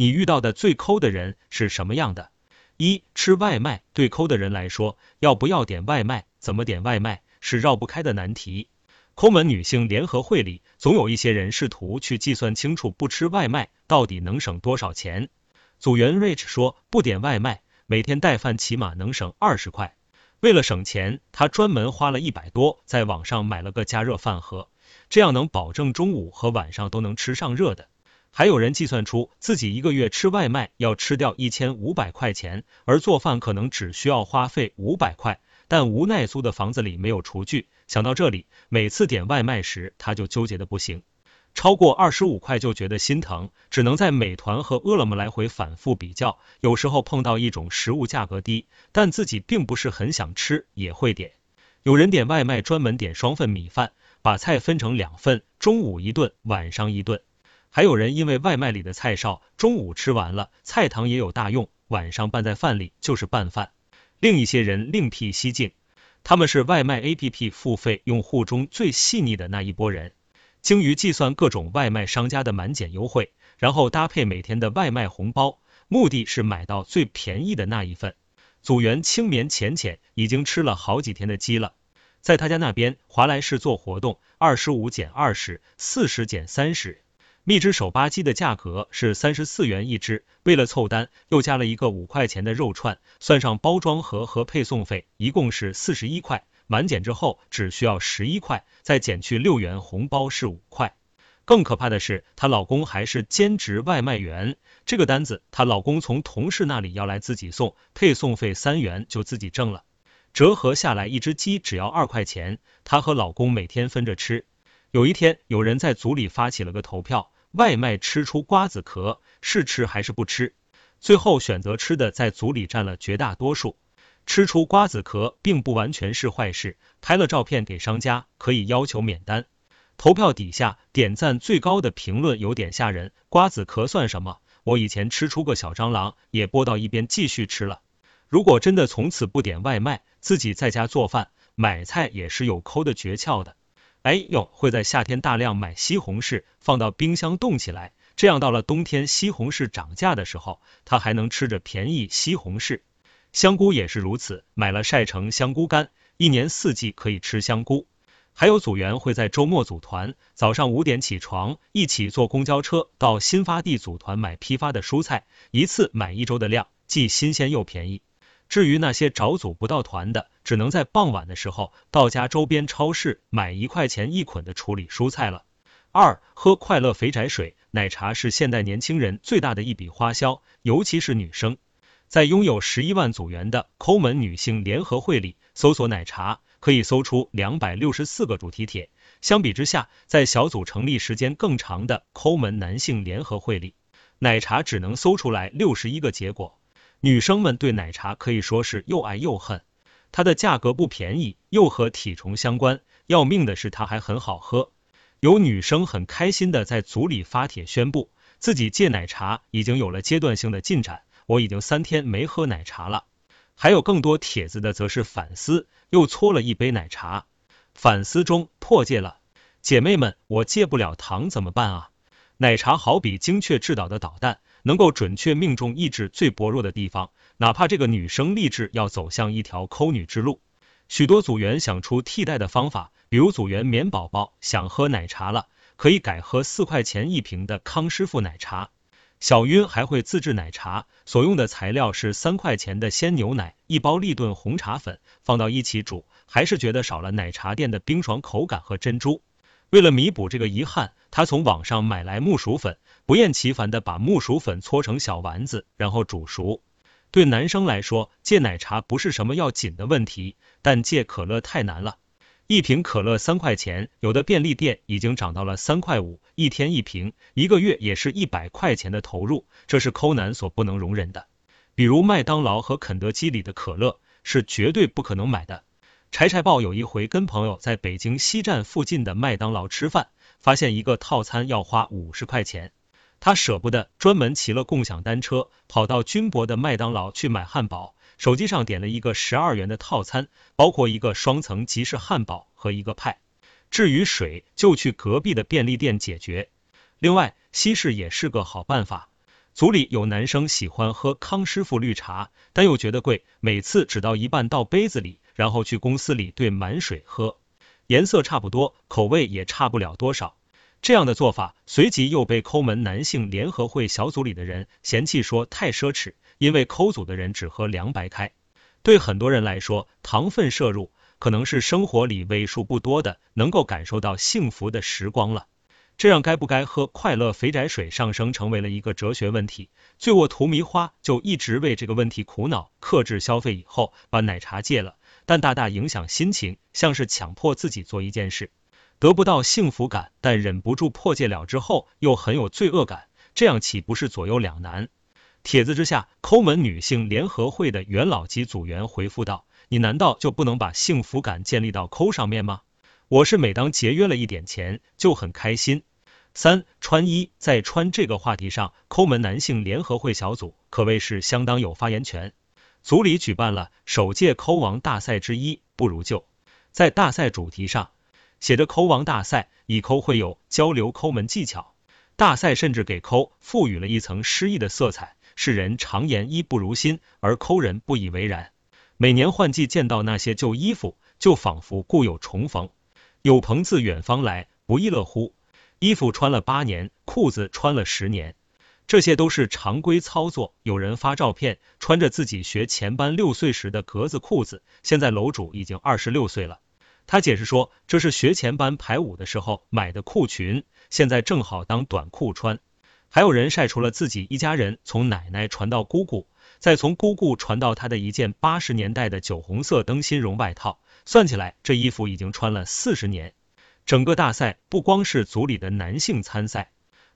你遇到的最抠的人是什么样的？一吃外卖对抠的人来说，要不要点外卖，怎么点外卖是绕不开的难题。抠门女性联合会里，总有一些人试图去计算清楚不吃外卖到底能省多少钱。组员 Rich 说，不点外卖，每天带饭起码能省二十块。为了省钱，他专门花了一百多，在网上买了个加热饭盒，这样能保证中午和晚上都能吃上热的。还有人计算出自己一个月吃外卖要吃掉一千五百块钱，而做饭可能只需要花费五百块，但无奈租的房子里没有厨具。想到这里，每次点外卖时他就纠结的不行。超过二十五块就觉得心疼，只能在美团和饿了么来回反复比较。有时候碰到一种食物价格低，但自己并不是很想吃，也会点。有人点外卖专门点双份米饭，把菜分成两份，中午一顿，晚上一顿。还有人因为外卖里的菜少，中午吃完了，菜汤也有大用，晚上拌在饭里就是拌饭。另一些人另辟蹊径，他们是外卖 APP 付费用户中最细腻的那一波人。精于计算各种外卖商家的满减优惠，然后搭配每天的外卖红包，目的是买到最便宜的那一份。组员青眠浅浅已经吃了好几天的鸡了，在他家那边华莱士做活动，二十五减二十，四十减三十。蜜汁手扒鸡的价格是三十四元一只，为了凑单，又加了一个五块钱的肉串，算上包装盒和配送费，一共是四十一块。满减之后只需要十一块，再减去六元红包是五块。更可怕的是，她老公还是兼职外卖员，这个单子她老公从同事那里要来自己送，配送费三元就自己挣了，折合下来一只鸡只要二块钱，她和老公每天分着吃。有一天，有人在组里发起了个投票，外卖吃出瓜子壳是吃还是不吃？最后选择吃的在组里占了绝大多数。吃出瓜子壳并不完全是坏事，拍了照片给商家可以要求免单。投票底下点赞最高的评论有点吓人，瓜子壳算什么？我以前吃出个小蟑螂也播到一边继续吃了。如果真的从此不点外卖，自己在家做饭买菜也是有抠的诀窍的。哎呦，会在夏天大量买西红柿放到冰箱冻起来，这样到了冬天西红柿涨价的时候，他还能吃着便宜西红柿。香菇也是如此，买了晒成香菇干，一年四季可以吃香菇。还有组员会在周末组团，早上五点起床，一起坐公交车到新发地组团买批发的蔬菜，一次买一周的量，既新鲜又便宜。至于那些找组不到团的，只能在傍晚的时候到家周边超市买一块钱一捆的处理蔬菜了。二，喝快乐肥宅水，奶茶是现代年轻人最大的一笔花销，尤其是女生。在拥有十一万组员的抠门女性联合会里，搜索奶茶可以搜出两百六十四个主题帖。相比之下，在小组成立时间更长的抠门男性联合会里，奶茶只能搜出来六十一个结果。女生们对奶茶可以说是又爱又恨。它的价格不便宜，又和体重相关，要命的是它还很好喝。有女生很开心的在组里发帖宣布，自己戒奶茶已经有了阶段性的进展。我已经三天没喝奶茶了，还有更多帖子的则是反思，又搓了一杯奶茶。反思中破戒了，姐妹们，我戒不了糖怎么办啊？奶茶好比精确制导的导弹，能够准确命中意志最薄弱的地方，哪怕这个女生立志要走向一条抠女之路。许多组员想出替代的方法，比如组员棉宝宝想喝奶茶了，可以改喝四块钱一瓶的康师傅奶茶。小晕还会自制奶茶，所用的材料是三块钱的鲜牛奶、一包立顿红茶粉，放到一起煮，还是觉得少了奶茶店的冰爽口感和珍珠。为了弥补这个遗憾，他从网上买来木薯粉，不厌其烦的把木薯粉搓成小丸子，然后煮熟。对男生来说，戒奶茶不是什么要紧的问题，但戒可乐太难了。一瓶可乐三块钱，有的便利店已经涨到了三块五，一天一瓶，一个月也是一百块钱的投入，这是抠男所不能容忍的。比如麦当劳和肯德基里的可乐是绝对不可能买的。柴柴豹有一回跟朋友在北京西站附近的麦当劳吃饭，发现一个套餐要花五十块钱，他舍不得，专门骑了共享单车跑到军博的麦当劳去买汉堡。手机上点了一个十二元的套餐，包括一个双层吉士汉堡和一个派。至于水，就去隔壁的便利店解决。另外，西式也是个好办法。组里有男生喜欢喝康师傅绿茶，但又觉得贵，每次只倒一半到杯子里，然后去公司里兑满水喝，颜色差不多，口味也差不了多少。这样的做法随即又被抠门男性联合会小组里的人嫌弃说太奢侈，因为抠组的人只喝凉白开。对很多人来说，糖分摄入可能是生活里为数不多的能够感受到幸福的时光了。这让该不该喝快乐肥宅水上升成为了一个哲学问题。醉卧荼蘼花就一直为这个问题苦恼，克制消费以后把奶茶戒了，但大大影响心情，像是强迫自己做一件事，得不到幸福感，但忍不住破戒了之后又很有罪恶感，这样岂不是左右两难？帖子之下，抠门女性联合会的元老级组员回复道：“你难道就不能把幸福感建立到抠上面吗？我是每当节约了一点钱就很开心。”三穿衣在穿这个话题上，抠门男性联合会小组可谓是相当有发言权。组里举办了首届抠王大赛之一，不如旧。在大赛主题上写着“抠王大赛”，以抠会友，交流抠门技巧。大赛甚至给抠赋予了一层诗意的色彩。世人常言衣不如新，而抠人不以为然。每年换季见到那些旧衣服，就仿佛故友重逢。有朋自远方来，不亦乐乎？衣服穿了八年，裤子穿了十年，这些都是常规操作。有人发照片，穿着自己学前班六岁时的格子裤子，现在楼主已经二十六岁了。他解释说，这是学前班排舞的时候买的裤裙，现在正好当短裤穿。还有人晒出了自己一家人从奶奶传到姑姑，再从姑姑传到他的一件八十年代的酒红色灯芯绒外套，算起来这衣服已经穿了四十年。整个大赛不光是组里的男性参赛，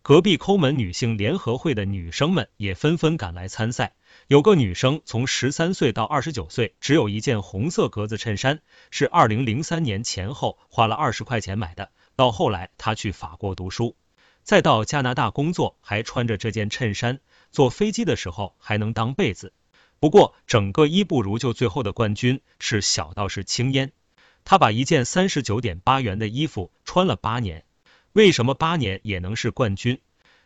隔壁抠门女性联合会的女生们也纷纷赶来参赛。有个女生从十三岁到二十九岁，只有一件红色格子衬衫，是二零零三年前后花了二十块钱买的。到后来她去法国读书，再到加拿大工作，还穿着这件衬衫，坐飞机的时候还能当被子。不过整个一不如就最后的冠军是小道士青烟。他把一件三十九点八元的衣服穿了八年，为什么八年也能是冠军？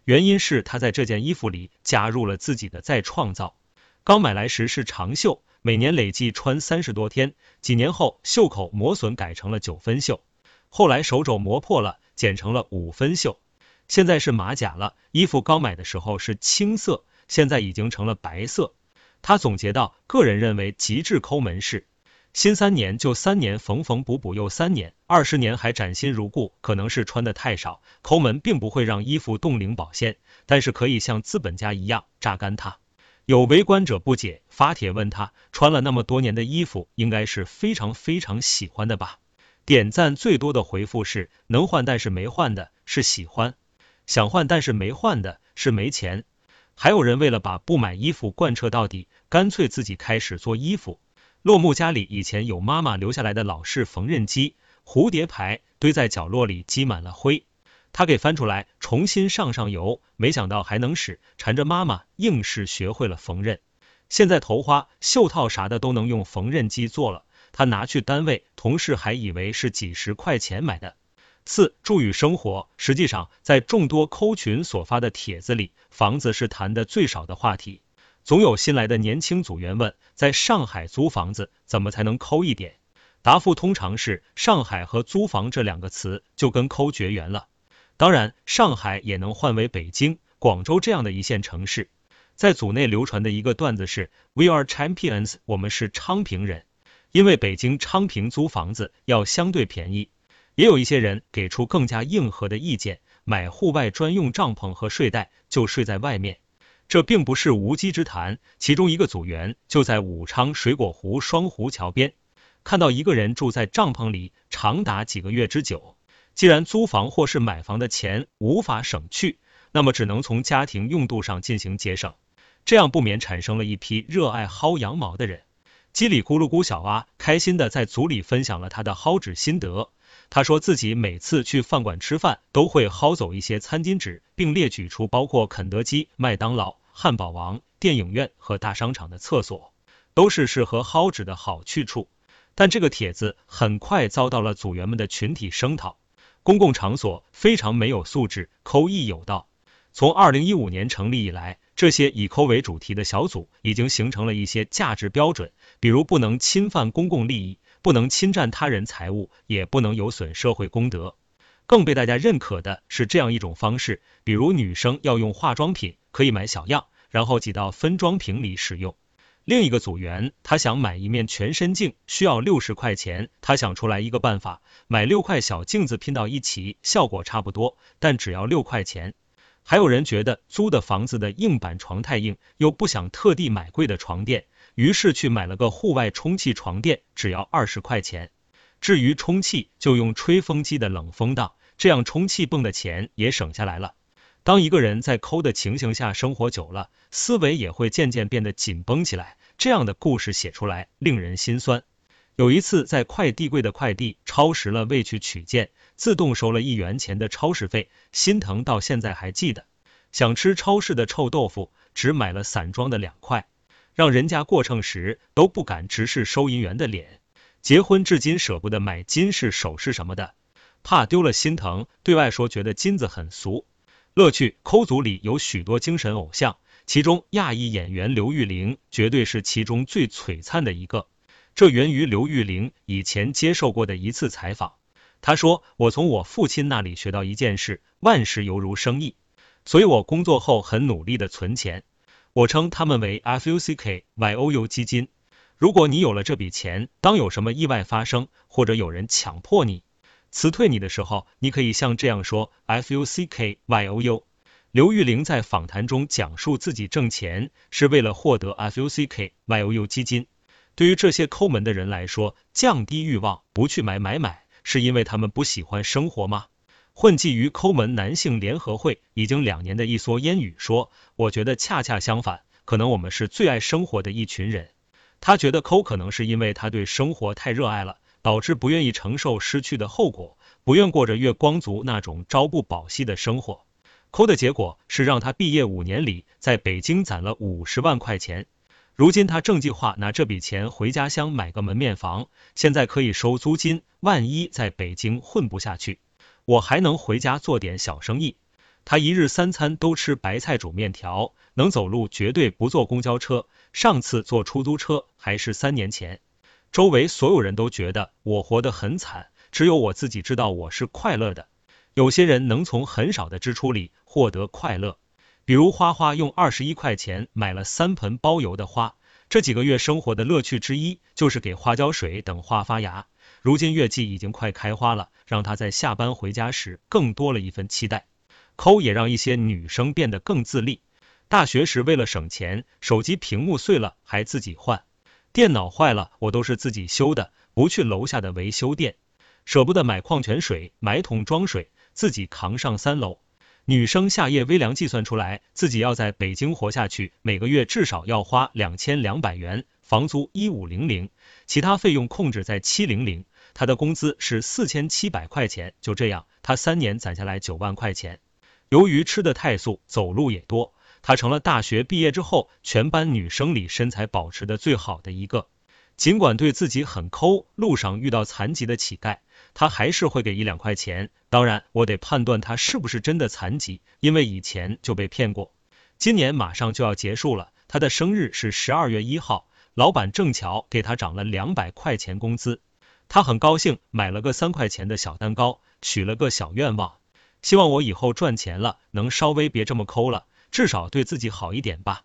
原因是他在这件衣服里加入了自己的再创造。刚买来时是长袖，每年累计穿三十多天，几年后袖口磨损改成了九分袖，后来手肘磨破了剪成了五分袖，现在是马甲了。衣服刚买的时候是青色，现在已经成了白色。他总结到，个人认为极致抠门是。新三年就三年，缝缝补补又三年，二十年还崭新如故。可能是穿的太少，抠门并不会让衣服冻龄保鲜，但是可以像资本家一样榨干它。有围观者不解，发帖问他，穿了那么多年的衣服，应该是非常非常喜欢的吧？点赞最多的回复是能换但是没换的是喜欢，想换但是没换的是没钱。还有人为了把不买衣服贯彻到底，干脆自己开始做衣服。落木家里以前有妈妈留下来的老式缝纫机，蝴蝶牌堆在角落里积满了灰，他给翻出来重新上上油，没想到还能使，缠着妈妈硬是学会了缝纫。现在头花、袖套啥的都能用缝纫机做了，他拿去单位，同事还以为是几十块钱买的。四注语生活，实际上在众多抠群所发的帖子里，房子是谈的最少的话题。总有新来的年轻组员问，在上海租房子怎么才能抠一点？答复通常是上海和租房这两个词就跟抠绝缘了。当然，上海也能换为北京、广州这样的一线城市。在组内流传的一个段子是：We are champions，我们是昌平人，因为北京昌平租房子要相对便宜。也有一些人给出更加硬核的意见，买户外专用帐篷和睡袋就睡在外面。这并不是无稽之谈，其中一个组员就在武昌水果湖双湖桥边看到一个人住在帐篷里长达几个月之久。既然租房或是买房的钱无法省去，那么只能从家庭用度上进行节省，这样不免产生了一批热爱薅羊毛的人。叽里咕噜咕小蛙开心的在组里分享了他的薅纸心得。他说自己每次去饭馆吃饭都会薅走一些餐巾纸，并列举出包括肯德基、麦当劳、汉堡王、电影院和大商场的厕所都是适合薅纸的好去处。但这个帖子很快遭到了组员们的群体声讨，公共场所非常没有素质，抠意有道。从二零一五年成立以来，这些以抠为主题的小组已经形成了一些价值标准，比如不能侵犯公共利益，不能侵占他人财物，也不能有损社会公德。更被大家认可的是这样一种方式，比如女生要用化妆品，可以买小样，然后挤到分装瓶里使用。另一个组员，他想买一面全身镜，需要六十块钱。他想出来一个办法，买六块小镜子拼到一起，效果差不多，但只要六块钱。还有人觉得租的房子的硬板床太硬，又不想特地买贵的床垫，于是去买了个户外充气床垫，只要二十块钱。至于充气，就用吹风机的冷风档，这样充气泵的钱也省下来了。当一个人在抠的情形下生活久了，思维也会渐渐变得紧绷起来。这样的故事写出来令人心酸。有一次在快递柜的快递超时了，未去取件，自动收了一元钱的超时费，心疼到现在还记得。想吃超市的臭豆腐，只买了散装的两块，让人家过秤时都不敢直视收银员的脸。结婚至今舍不得买金饰首饰什么的，怕丢了心疼。对外说觉得金子很俗。乐趣抠组里有许多精神偶像，其中亚裔演员刘玉玲绝对是其中最璀璨的一个。这源于刘玉玲以前接受过的一次采访。她说：“我从我父亲那里学到一件事，万事犹如生意，所以我工作后很努力的存钱。我称他们为 FUCK YOU 基金。如果你有了这笔钱，当有什么意外发生，或者有人强迫你。”辞退你的时候，你可以像这样说：F U C K Y O U。刘玉玲在访谈中讲述自己挣钱是为了获得 F U C K Y O U 基金。对于这些抠门的人来说，降低欲望，不去买买买，是因为他们不喜欢生活吗？混迹于抠门男性联合会已经两年的一蓑烟雨说：“我觉得恰恰相反，可能我们是最爱生活的一群人。”他觉得抠可能是因为他对生活太热爱了。导致不愿意承受失去的后果，不愿过着月光族那种朝不保夕的生活。抠的结果是让他毕业五年里在北京攒了五十万块钱。如今他正计划拿这笔钱回家乡买个门面房，现在可以收租金。万一在北京混不下去，我还能回家做点小生意。他一日三餐都吃白菜煮面条，能走路绝对不坐公交车。上次坐出租车还是三年前。周围所有人都觉得我活得很惨，只有我自己知道我是快乐的。有些人能从很少的支出里获得快乐，比如花花用二十一块钱买了三盆包邮的花。这几个月生活的乐趣之一就是给花浇水等花发芽。如今月季已经快开花了，让他在下班回家时更多了一份期待。抠也让一些女生变得更自立。大学时为了省钱，手机屏幕碎了还自己换。电脑坏了，我都是自己修的，不去楼下的维修店，舍不得买矿泉水，买桶装水，自己扛上三楼。女生夏夜微凉计算出来，自己要在北京活下去，每个月至少要花两千两百元，房租一五零零，其他费用控制在七零零。她的工资是四千七百块钱，就这样，她三年攒下来九万块钱。由于吃的太素，走路也多。他成了大学毕业之后全班女生里身材保持的最好的一个。尽管对自己很抠，路上遇到残疾的乞丐，他还是会给一两块钱。当然，我得判断他是不是真的残疾，因为以前就被骗过。今年马上就要结束了，他的生日是十二月一号，老板正巧给他涨了两百块钱工资，他很高兴，买了个三块钱的小蛋糕，许了个小愿望，希望我以后赚钱了能稍微别这么抠了。至少对自己好一点吧。